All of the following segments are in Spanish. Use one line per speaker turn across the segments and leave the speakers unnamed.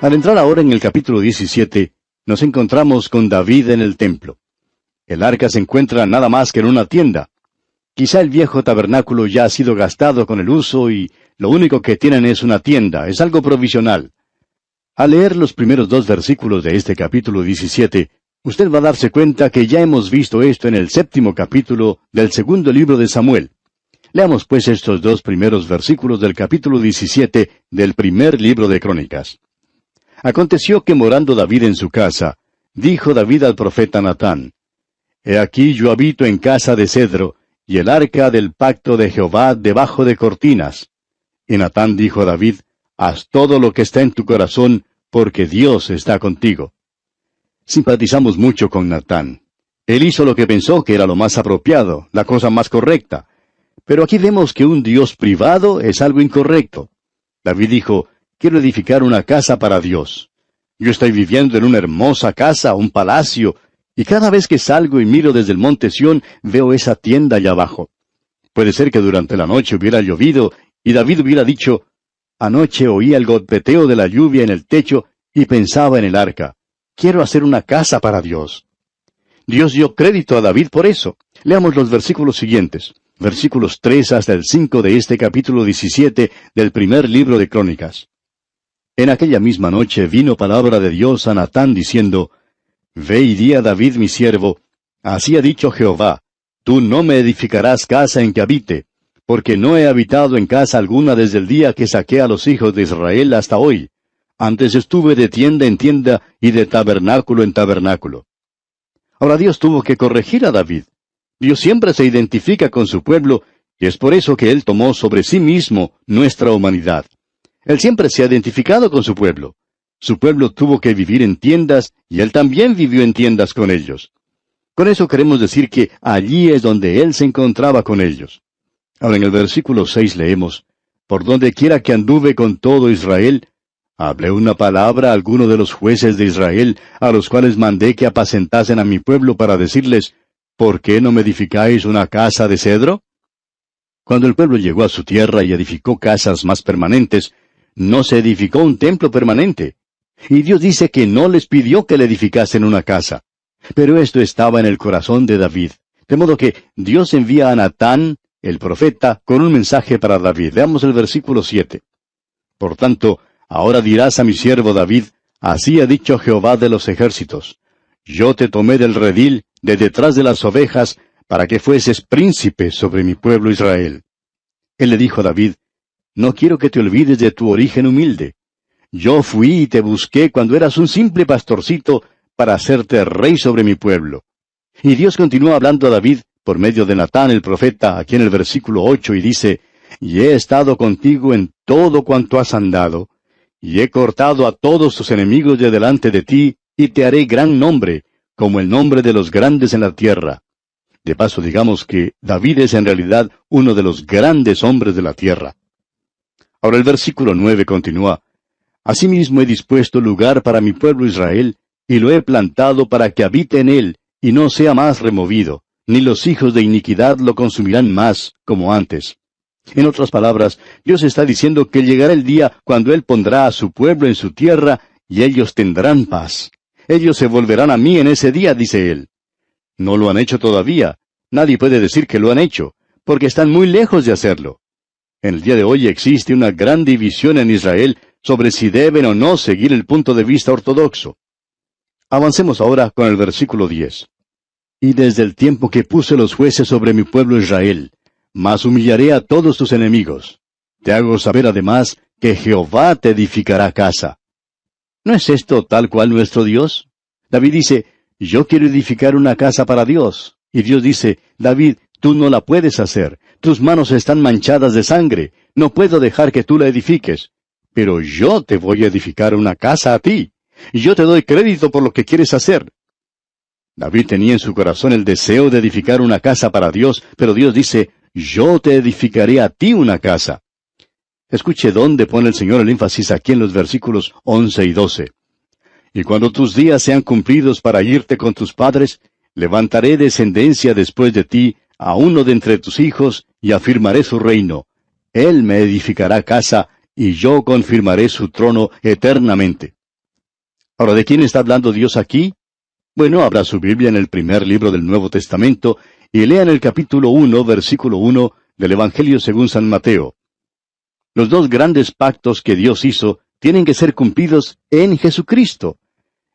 Al entrar ahora en el capítulo 17, nos encontramos con David en el templo. El arca se encuentra nada más que en una tienda. Quizá el viejo tabernáculo ya ha sido gastado con el uso y lo único que tienen es una tienda, es algo provisional. Al leer los primeros dos versículos de este capítulo 17, usted va a darse cuenta que ya hemos visto esto en el séptimo capítulo del segundo libro de Samuel. Leamos pues estos dos primeros versículos del capítulo 17 del primer libro de Crónicas. Aconteció que morando David en su casa, dijo David al profeta Natán, He aquí yo habito en casa de cedro, y el arca del pacto de Jehová debajo de cortinas. Y Natán dijo a David, Haz todo lo que está en tu corazón, porque Dios está contigo. Simpatizamos mucho con Natán. Él hizo lo que pensó que era lo más apropiado, la cosa más correcta. Pero aquí vemos que un Dios privado es algo incorrecto. David dijo, quiero edificar una casa para Dios. Yo estoy viviendo en una hermosa casa, un palacio, y cada vez que salgo y miro desde el monte Sión, veo esa tienda allá abajo. Puede ser que durante la noche hubiera llovido y David hubiera dicho, Anoche oí el golpeteo de la lluvia en el techo y pensaba en el arca. Quiero hacer una casa para Dios. Dios dio crédito a David por eso. Leamos los versículos siguientes, versículos 3 hasta el 5 de este capítulo 17 del primer libro de Crónicas. En aquella misma noche vino palabra de Dios a Natán diciendo, Ve y di a David mi siervo, así ha dicho Jehová, tú no me edificarás casa en que habite, porque no he habitado en casa alguna desde el día que saqué a los hijos de Israel hasta hoy. Antes estuve de tienda en tienda y de tabernáculo en tabernáculo. Ahora Dios tuvo que corregir a David. Dios siempre se identifica con su pueblo, y es por eso que Él tomó sobre sí mismo nuestra humanidad. Él siempre se ha identificado con su pueblo. Su pueblo tuvo que vivir en tiendas y él también vivió en tiendas con ellos. Con eso queremos decir que allí es donde él se encontraba con ellos. Ahora en el versículo 6 leemos, Por donde quiera que anduve con todo Israel, hablé una palabra a alguno de los jueces de Israel, a los cuales mandé que apacentasen a mi pueblo para decirles, ¿por qué no me edificáis una casa de cedro? Cuando el pueblo llegó a su tierra y edificó casas más permanentes, no se edificó un templo permanente, y Dios dice que no les pidió que le edificasen una casa. Pero esto estaba en el corazón de David. De modo que Dios envía a Natán, el profeta, con un mensaje para David. Veamos el versículo 7. Por tanto, ahora dirás a mi siervo David, así ha dicho Jehová de los ejércitos. Yo te tomé del redil, de detrás de las ovejas, para que fueses príncipe sobre mi pueblo Israel. Él le dijo a David, No quiero que te olvides de tu origen humilde. Yo fui y te busqué cuando eras un simple pastorcito para hacerte rey sobre mi pueblo. Y Dios continuó hablando a David por medio de Natán el profeta, aquí en el versículo ocho, y dice, Y he estado contigo en todo cuanto has andado, y he cortado a todos tus enemigos de delante de ti, y te haré gran nombre, como el nombre de los grandes en la tierra. De paso digamos que David es en realidad uno de los grandes hombres de la tierra. Ahora el versículo nueve continúa, Asimismo he dispuesto lugar para mi pueblo Israel, y lo he plantado para que habite en él, y no sea más removido, ni los hijos de iniquidad lo consumirán más, como antes. En otras palabras, Dios está diciendo que llegará el día cuando Él pondrá a su pueblo en su tierra, y ellos tendrán paz. Ellos se volverán a mí en ese día, dice Él. No lo han hecho todavía. Nadie puede decir que lo han hecho, porque están muy lejos de hacerlo. En el día de hoy existe una gran división en Israel sobre si deben o no seguir el punto de vista ortodoxo. Avancemos ahora con el versículo 10. Y desde el tiempo que puse los jueces sobre mi pueblo Israel, más humillaré a todos tus enemigos. Te hago saber además que Jehová te edificará casa. ¿No es esto tal cual nuestro Dios? David dice, yo quiero edificar una casa para Dios. Y Dios dice, David, tú no la puedes hacer. Tus manos están manchadas de sangre. No puedo dejar que tú la edifiques pero yo te voy a edificar una casa a ti, yo te doy crédito por lo que quieres hacer. David tenía en su corazón el deseo de edificar una casa para Dios, pero Dios dice, yo te edificaré a ti una casa. Escuche dónde pone el Señor el énfasis aquí en los versículos once y doce. Y cuando tus días sean cumplidos para irte con tus padres, levantaré descendencia después de ti a uno de entre tus hijos, y afirmaré su reino. Él me edificará casa, y yo confirmaré su trono eternamente. Ahora, ¿de quién está hablando Dios aquí? Bueno, abra su Biblia en el primer libro del Nuevo Testamento y lean el capítulo 1, versículo 1 del Evangelio según San Mateo. Los dos grandes pactos que Dios hizo tienen que ser cumplidos en Jesucristo.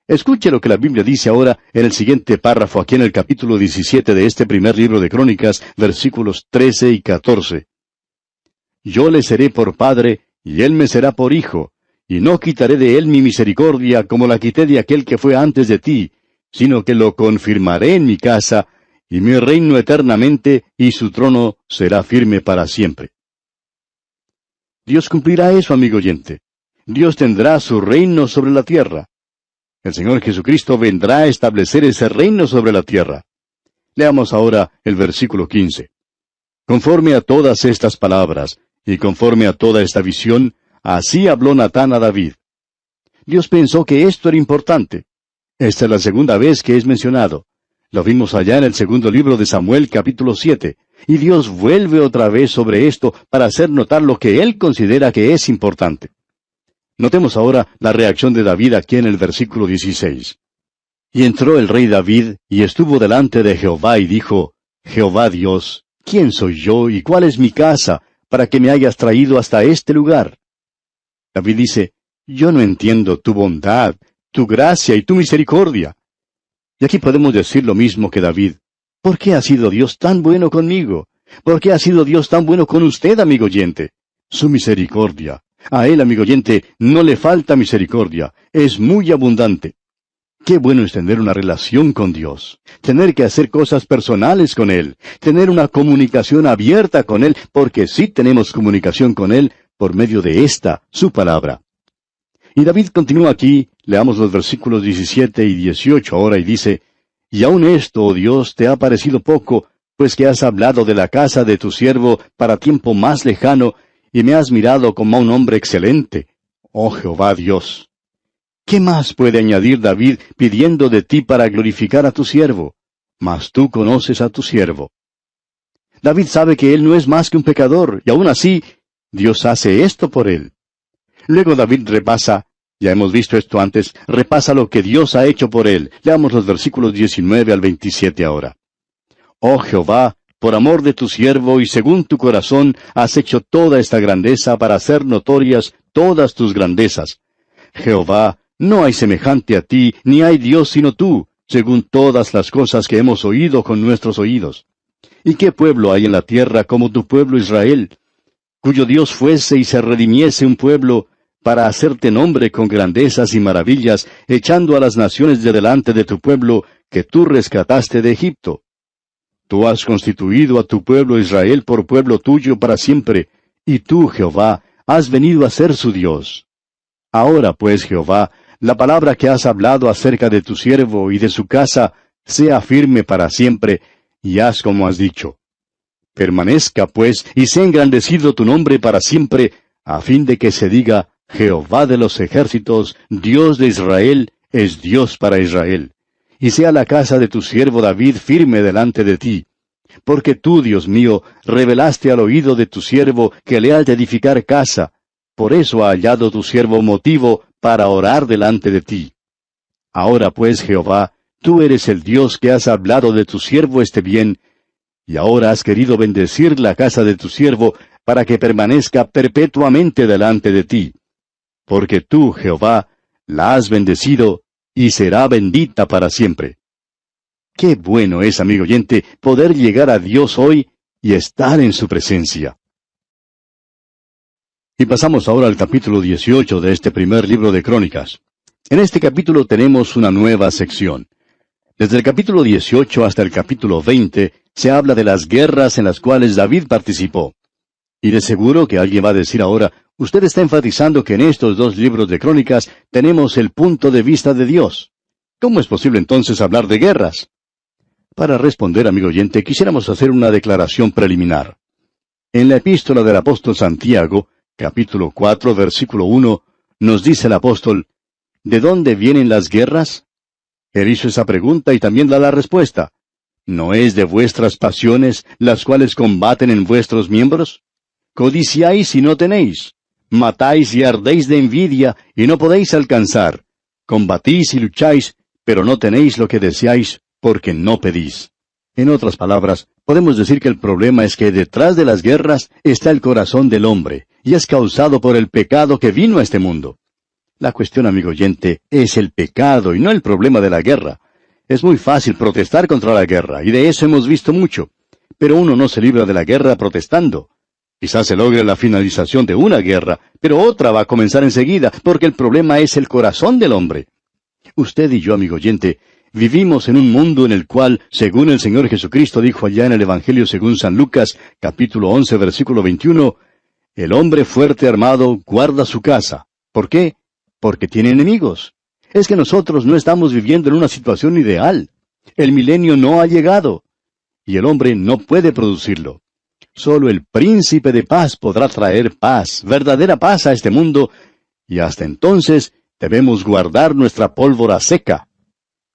Escuche lo que la Biblia dice ahora en el siguiente párrafo, aquí en el capítulo 17 de este primer libro de Crónicas, versículos 13 y 14. Yo le seré por padre, y él me será por hijo, y no quitaré de él mi misericordia como la quité de aquel que fue antes de ti, sino que lo confirmaré en mi casa, y mi reino eternamente, y su trono será firme para siempre. Dios cumplirá eso, amigo oyente. Dios tendrá su reino sobre la tierra. El Señor Jesucristo vendrá a establecer ese reino sobre la tierra. Leamos ahora el versículo 15. Conforme a todas estas palabras, y conforme a toda esta visión, así habló Natán a David. Dios pensó que esto era importante. Esta es la segunda vez que es mencionado. Lo vimos allá en el segundo libro de Samuel capítulo 7, y Dios vuelve otra vez sobre esto para hacer notar lo que Él considera que es importante. Notemos ahora la reacción de David aquí en el versículo 16. Y entró el rey David y estuvo delante de Jehová y dijo, Jehová Dios, ¿quién soy yo y cuál es mi casa para que me hayas traído hasta este lugar? David dice, Yo no entiendo tu bondad, tu gracia y tu misericordia. Y aquí podemos decir lo mismo que David. ¿Por qué ha sido Dios tan bueno conmigo? ¿Por qué ha sido Dios tan bueno con usted, amigo oyente? Su misericordia, a él, amigo oyente, no le falta misericordia, es muy abundante. Qué bueno es tener una relación con Dios, tener que hacer cosas personales con Él, tener una comunicación abierta con Él, porque sí tenemos comunicación con Él por medio de esta, su palabra. Y David continúa aquí, leamos los versículos 17 y 18 ahora y dice, Y aun esto, oh Dios, te ha parecido poco, pues que has hablado de la casa de tu siervo para tiempo más lejano, y me has mirado como a un hombre excelente. Oh Jehová Dios. ¿Qué más puede añadir David pidiendo de ti para glorificar a tu siervo? Mas tú conoces a tu siervo. David sabe que él no es más que un pecador, y aún así, Dios hace esto por él. Luego David repasa, ya hemos visto esto antes, repasa lo que Dios ha hecho por él. Leamos los versículos 19 al 27 ahora. Oh Jehová, por amor de tu siervo y según tu corazón has hecho toda esta grandeza para hacer notorias todas tus grandezas. Jehová, no hay semejante a ti, ni hay Dios sino tú, según todas las cosas que hemos oído con nuestros oídos. ¿Y qué pueblo hay en la tierra como tu pueblo Israel, cuyo Dios fuese y se redimiese un pueblo, para hacerte nombre con grandezas y maravillas, echando a las naciones de delante de tu pueblo, que tú rescataste de Egipto? Tú has constituido a tu pueblo Israel por pueblo tuyo para siempre, y tú, Jehová, has venido a ser su Dios. Ahora pues, Jehová, la palabra que has hablado acerca de tu siervo y de su casa, sea firme para siempre, y haz como has dicho. Permanezca, pues, y sea engrandecido tu nombre para siempre, a fin de que se diga, Jehová de los ejércitos, Dios de Israel, es Dios para Israel y sea la casa de tu siervo David firme delante de ti. Porque tú, Dios mío, revelaste al oído de tu siervo que le has de edificar casa. Por eso ha hallado tu siervo motivo para orar delante de ti. Ahora pues, Jehová, tú eres el Dios que has hablado de tu siervo este bien, y ahora has querido bendecir la casa de tu siervo para que permanezca perpetuamente delante de ti. Porque tú, Jehová, la has bendecido y será bendita para siempre. Qué bueno es, amigo oyente, poder llegar a Dios hoy y estar en su presencia. Y pasamos ahora al capítulo 18 de este primer libro de Crónicas. En este capítulo tenemos una nueva sección. Desde el capítulo 18 hasta el capítulo 20 se habla de las guerras en las cuales David participó. Y de seguro que alguien va a decir ahora, usted está enfatizando que en estos dos libros de crónicas tenemos el punto de vista de Dios. ¿Cómo es posible entonces hablar de guerras? Para responder, amigo oyente, quisiéramos hacer una declaración preliminar. En la epístola del apóstol Santiago, capítulo 4, versículo 1, nos dice el apóstol, ¿De dónde vienen las guerras? Él hizo esa pregunta y también da la respuesta. ¿No es de vuestras pasiones las cuales combaten en vuestros miembros? Codiciáis y no tenéis matáis y ardéis de envidia y no podéis alcanzar, combatís y lucháis, pero no tenéis lo que deseáis porque no pedís. En otras palabras, podemos decir que el problema es que detrás de las guerras está el corazón del hombre, y es causado por el pecado que vino a este mundo. La cuestión, amigo oyente, es el pecado y no el problema de la guerra. Es muy fácil protestar contra la guerra, y de eso hemos visto mucho. Pero uno no se libra de la guerra protestando. Quizás se logre la finalización de una guerra, pero otra va a comenzar enseguida, porque el problema es el corazón del hombre. Usted y yo, amigo oyente, vivimos en un mundo en el cual, según el Señor Jesucristo dijo allá en el Evangelio según San Lucas, capítulo 11, versículo 21, el hombre fuerte armado guarda su casa. ¿Por qué? Porque tiene enemigos. Es que nosotros no estamos viviendo en una situación ideal. El milenio no ha llegado. Y el hombre no puede producirlo. Solo el príncipe de paz podrá traer paz, verdadera paz a este mundo, y hasta entonces debemos guardar nuestra pólvora seca.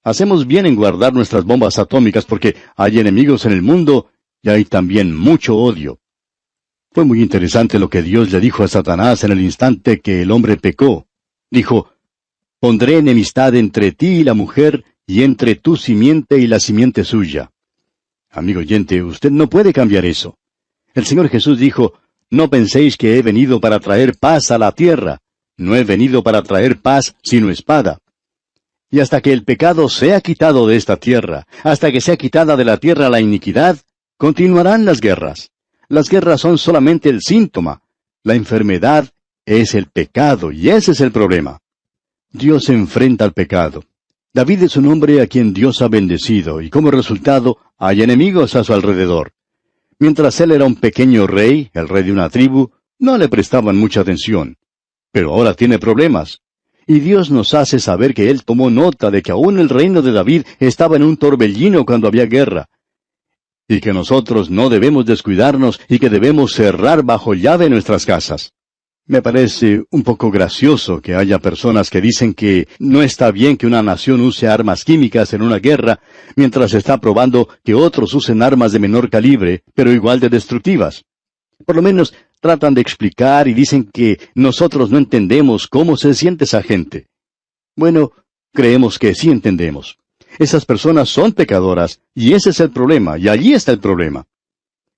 Hacemos bien en guardar nuestras bombas atómicas porque hay enemigos en el mundo y hay también mucho odio. Fue muy interesante lo que Dios le dijo a Satanás en el instante que el hombre pecó. Dijo, Pondré enemistad entre ti y la mujer, y entre tu simiente y la simiente suya. Amigo oyente, usted no puede cambiar eso. El Señor Jesús dijo, No penséis que he venido para traer paz a la tierra. No he venido para traer paz sino espada. Y hasta que el pecado sea quitado de esta tierra, hasta que sea quitada de la tierra la iniquidad, continuarán las guerras. Las guerras son solamente el síntoma. La enfermedad es el pecado, y ese es el problema. Dios enfrenta al pecado. David es un hombre a quien Dios ha bendecido, y como resultado hay enemigos a su alrededor. Mientras él era un pequeño rey, el rey de una tribu, no le prestaban mucha atención. Pero ahora tiene problemas. Y Dios nos hace saber que Él tomó nota de que aún el reino de David estaba en un torbellino cuando había guerra, y que nosotros no debemos descuidarnos y que debemos cerrar bajo llave nuestras casas. Me parece un poco gracioso que haya personas que dicen que no está bien que una nación use armas químicas en una guerra, mientras está probando que otros usen armas de menor calibre, pero igual de destructivas. Por lo menos tratan de explicar y dicen que nosotros no entendemos cómo se siente esa gente. Bueno, creemos que sí entendemos. Esas personas son pecadoras, y ese es el problema, y allí está el problema.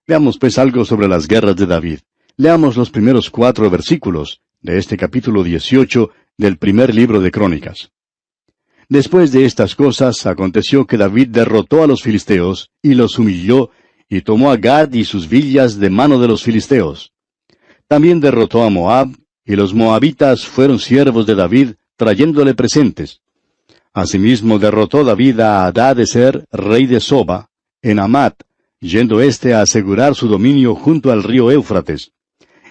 Veamos pues algo sobre las guerras de David. Leamos los primeros cuatro versículos de este capítulo 18 del primer libro de Crónicas. Después de estas cosas, aconteció que David derrotó a los filisteos y los humilló y tomó a Gad y sus villas de mano de los filisteos. También derrotó a Moab, y los moabitas fueron siervos de David, trayéndole presentes. Asimismo derrotó David a Adad-Eser, rey de Soba, en Amat, yendo éste a asegurar su dominio junto al río Éufrates.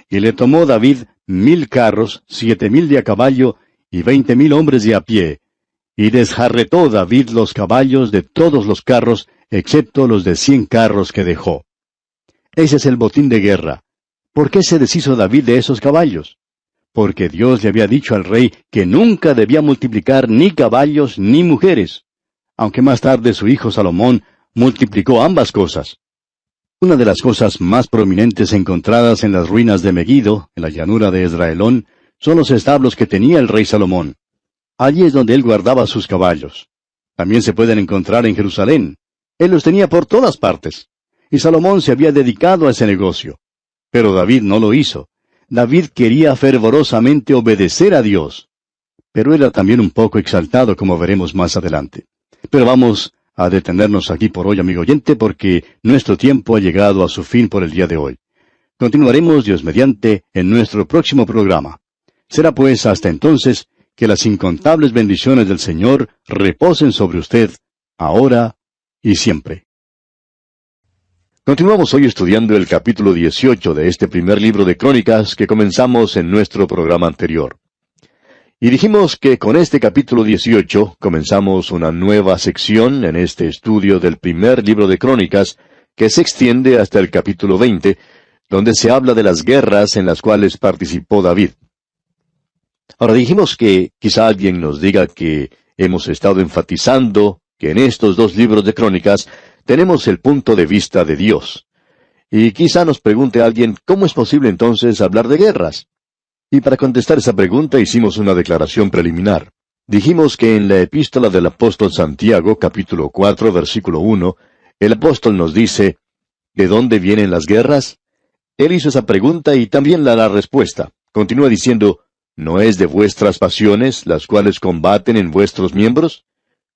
Y le tomó David mil carros, siete mil de a caballo, y veinte mil hombres de a pie. Y desjarretó David los caballos de todos los carros, excepto los de cien carros que dejó. Ese es el botín de guerra. ¿Por qué se deshizo David de esos caballos? Porque Dios le había dicho al rey que nunca debía multiplicar ni caballos ni mujeres, aunque más tarde su hijo Salomón multiplicó ambas cosas. Una de las cosas más prominentes encontradas en las ruinas de Megiddo, en la llanura de Esraelón, son los establos que tenía el rey Salomón. Allí es donde él guardaba sus caballos. También se pueden encontrar en Jerusalén. Él los tenía por todas partes. Y Salomón se había dedicado a ese negocio. Pero David no lo hizo. David quería fervorosamente obedecer a Dios. Pero era también un poco exaltado, como veremos más adelante. Pero vamos a detenernos aquí por hoy, amigo oyente, porque nuestro tiempo ha llegado a su fin por el día de hoy. Continuaremos, Dios mediante, en nuestro próximo programa. Será pues hasta entonces que las incontables bendiciones del Señor reposen sobre usted, ahora y siempre. Continuamos hoy estudiando el capítulo 18 de este primer libro de Crónicas que comenzamos en nuestro programa anterior. Y dijimos que con este capítulo 18 comenzamos una nueva sección en este estudio del primer libro de Crónicas que se extiende hasta el capítulo 20, donde se habla de las guerras en las cuales participó David. Ahora dijimos que quizá alguien nos diga que hemos estado enfatizando que en estos dos libros de Crónicas tenemos el punto de vista de Dios. Y quizá nos pregunte alguien, ¿cómo es posible entonces hablar de guerras? Y para contestar esa pregunta hicimos una declaración preliminar. Dijimos que en la epístola del apóstol Santiago, capítulo 4, versículo 1, el apóstol nos dice, ¿De dónde vienen las guerras? Él hizo esa pregunta y también la, respuesta. Continúa diciendo, ¿no es de vuestras pasiones las cuales combaten en vuestros miembros?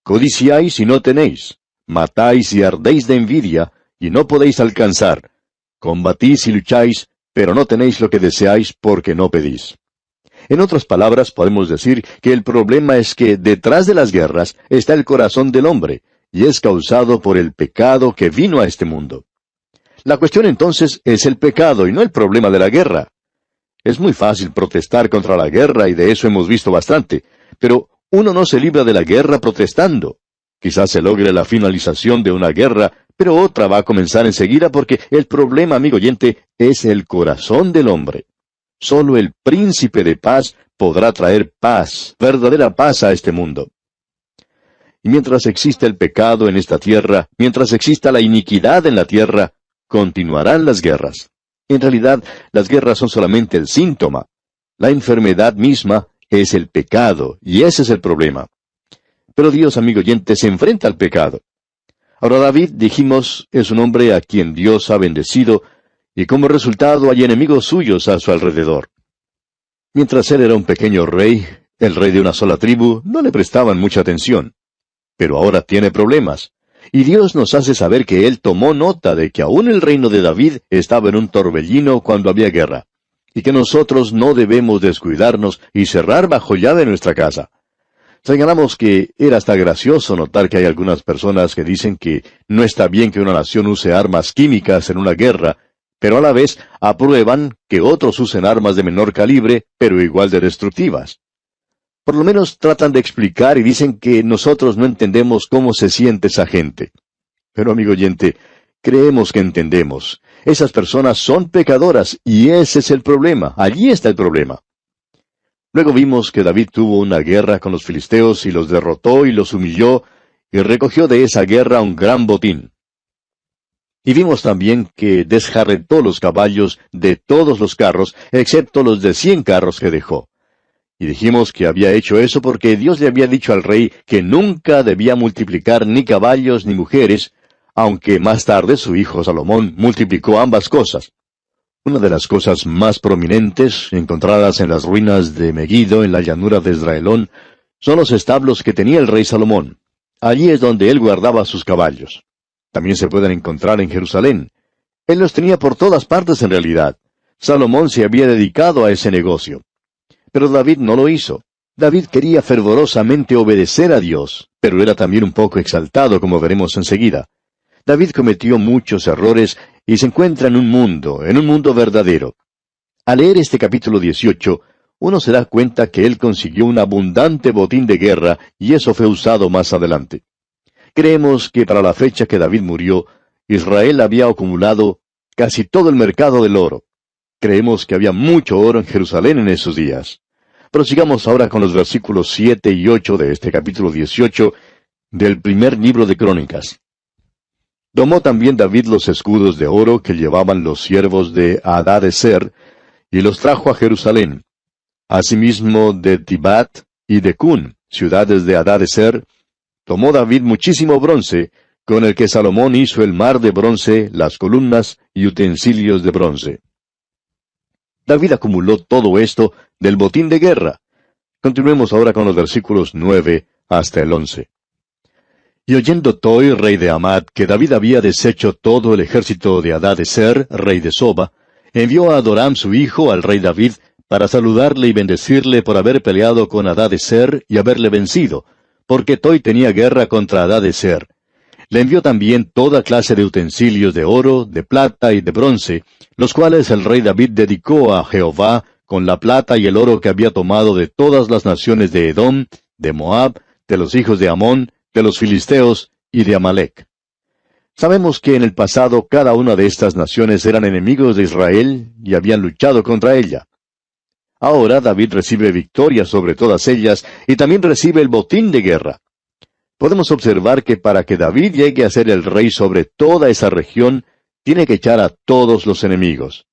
Codiciáis y no tenéis, matáis y ardéis de envidia, y no podéis alcanzar. Combatís y lucháis, pero no tenéis lo que deseáis porque no pedís. En otras palabras, podemos decir que el problema es que detrás de las guerras está el corazón del hombre, y es causado por el pecado que vino a este mundo. La cuestión entonces es el pecado y no el problema de la guerra. Es muy fácil protestar contra la guerra y de eso hemos visto bastante, pero uno no se libra de la guerra protestando. Quizás se logre la finalización de una guerra, pero otra va a comenzar enseguida porque el problema, amigo oyente, es el corazón del hombre. Solo el príncipe de paz podrá traer paz, verdadera paz a este mundo. Y mientras exista el pecado en esta tierra, mientras exista la iniquidad en la tierra, continuarán las guerras. En realidad, las guerras son solamente el síntoma. La enfermedad misma es el pecado, y ese es el problema. Pero Dios, amigo oyente, se enfrenta al pecado. Ahora David, dijimos, es un hombre a quien Dios ha bendecido y como resultado hay enemigos suyos a su alrededor. Mientras él era un pequeño rey, el rey de una sola tribu, no le prestaban mucha atención. Pero ahora tiene problemas. Y Dios nos hace saber que Él tomó nota de que aún el reino de David estaba en un torbellino cuando había guerra, y que nosotros no debemos descuidarnos y cerrar bajo llave nuestra casa. Señalamos que era hasta gracioso notar que hay algunas personas que dicen que no está bien que una nación use armas químicas en una guerra, pero a la vez aprueban que otros usen armas de menor calibre, pero igual de destructivas. Por lo menos tratan de explicar y dicen que nosotros no entendemos cómo se siente esa gente. Pero amigo oyente, creemos que entendemos. Esas personas son pecadoras y ese es el problema. Allí está el problema. Luego vimos que David tuvo una guerra con los filisteos y los derrotó y los humilló y recogió de esa guerra un gran botín. Y vimos también que desjarretó los caballos de todos los carros, excepto los de cien carros que dejó. Y dijimos que había hecho eso porque Dios le había dicho al rey que nunca debía multiplicar ni caballos ni mujeres, aunque más tarde su hijo Salomón multiplicó ambas cosas. Una de las cosas más prominentes, encontradas en las ruinas de Megiddo en la llanura de Israelón, son los establos que tenía el rey Salomón. Allí es donde él guardaba sus caballos. También se pueden encontrar en Jerusalén. Él los tenía por todas partes en realidad. Salomón se había dedicado a ese negocio. Pero David no lo hizo. David quería fervorosamente obedecer a Dios, pero era también un poco exaltado, como veremos enseguida. David cometió muchos errores y se encuentra en un mundo, en un mundo verdadero. Al leer este capítulo 18, uno se da cuenta que él consiguió un abundante botín de guerra y eso fue usado más adelante. Creemos que para la fecha que David murió, Israel había acumulado casi todo el mercado del oro. Creemos que había mucho oro en Jerusalén en esos días. Prosigamos ahora con los versículos siete y ocho de este capítulo 18 del primer libro de Crónicas. Tomó también David los escudos de oro que llevaban los siervos de Ser y los trajo a Jerusalén. Asimismo de Tibat y de Cun, ciudades de Ser. Tomó David muchísimo bronce, con el que Salomón hizo el mar de bronce, las columnas y utensilios de bronce. David acumuló todo esto del botín de guerra. Continuemos ahora con los versículos nueve hasta el once. Y oyendo Toi, rey de Amad, que David había deshecho todo el ejército de Ser, rey de Soba, envió a Adoram su hijo al rey David para saludarle y bendecirle por haber peleado con Ser y haberle vencido, porque Toy tenía guerra contra Ser. Le envió también toda clase de utensilios de oro, de plata y de bronce, los cuales el rey David dedicó a Jehová con la plata y el oro que había tomado de todas las naciones de Edom, de Moab, de los hijos de Amón, de los filisteos y de Amalek. Sabemos que en el pasado cada una de estas naciones eran enemigos de Israel y habían luchado contra ella. Ahora David recibe victoria sobre todas ellas y también recibe el botín de guerra. Podemos observar que para que David llegue a ser el rey sobre toda esa región, tiene que echar a todos los enemigos.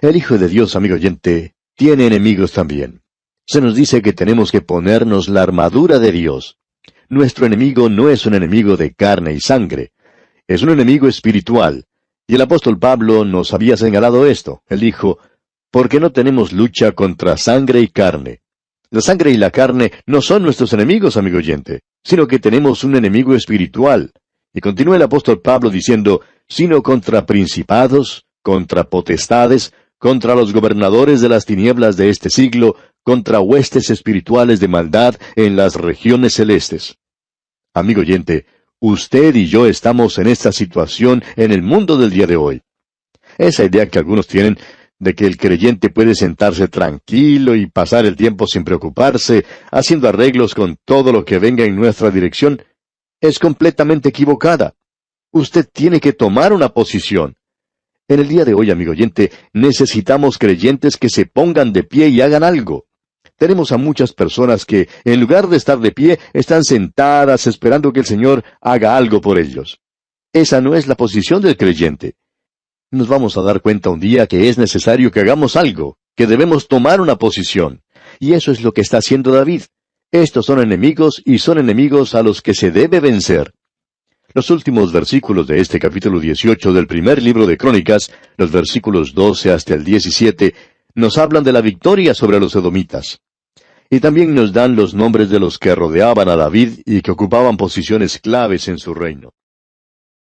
El Hijo de Dios, amigo oyente, tiene enemigos también. se nos dice que tenemos que ponernos la armadura de Dios. Nuestro enemigo no es un enemigo de carne y sangre, es un enemigo espiritual. Y el apóstol Pablo nos había señalado esto. Él dijo, porque no tenemos lucha contra sangre y carne. La sangre y la carne no son nuestros enemigos, amigo oyente, sino que tenemos un enemigo espiritual. Y continúa el apóstol Pablo diciendo, sino contra principados, contra potestades, contra los gobernadores de las tinieblas de este siglo, contra huestes espirituales de maldad en las regiones celestes. Amigo oyente, usted y yo estamos en esta situación en el mundo del día de hoy. Esa idea que algunos tienen de que el creyente puede sentarse tranquilo y pasar el tiempo sin preocuparse, haciendo arreglos con todo lo que venga en nuestra dirección, es completamente equivocada. Usted tiene que tomar una posición. En el día de hoy, amigo oyente, necesitamos creyentes que se pongan de pie y hagan algo. Tenemos a muchas personas que, en lugar de estar de pie, están sentadas esperando que el Señor haga algo por ellos. Esa no es la posición del creyente nos vamos a dar cuenta un día que es necesario que hagamos algo, que debemos tomar una posición. Y eso es lo que está haciendo David. Estos son enemigos y son enemigos a los que se debe vencer. Los últimos versículos de este capítulo 18 del primer libro de Crónicas, los versículos 12 hasta el 17, nos hablan de la victoria sobre los edomitas. Y también nos dan los nombres de los que rodeaban a David y que ocupaban posiciones claves en su reino.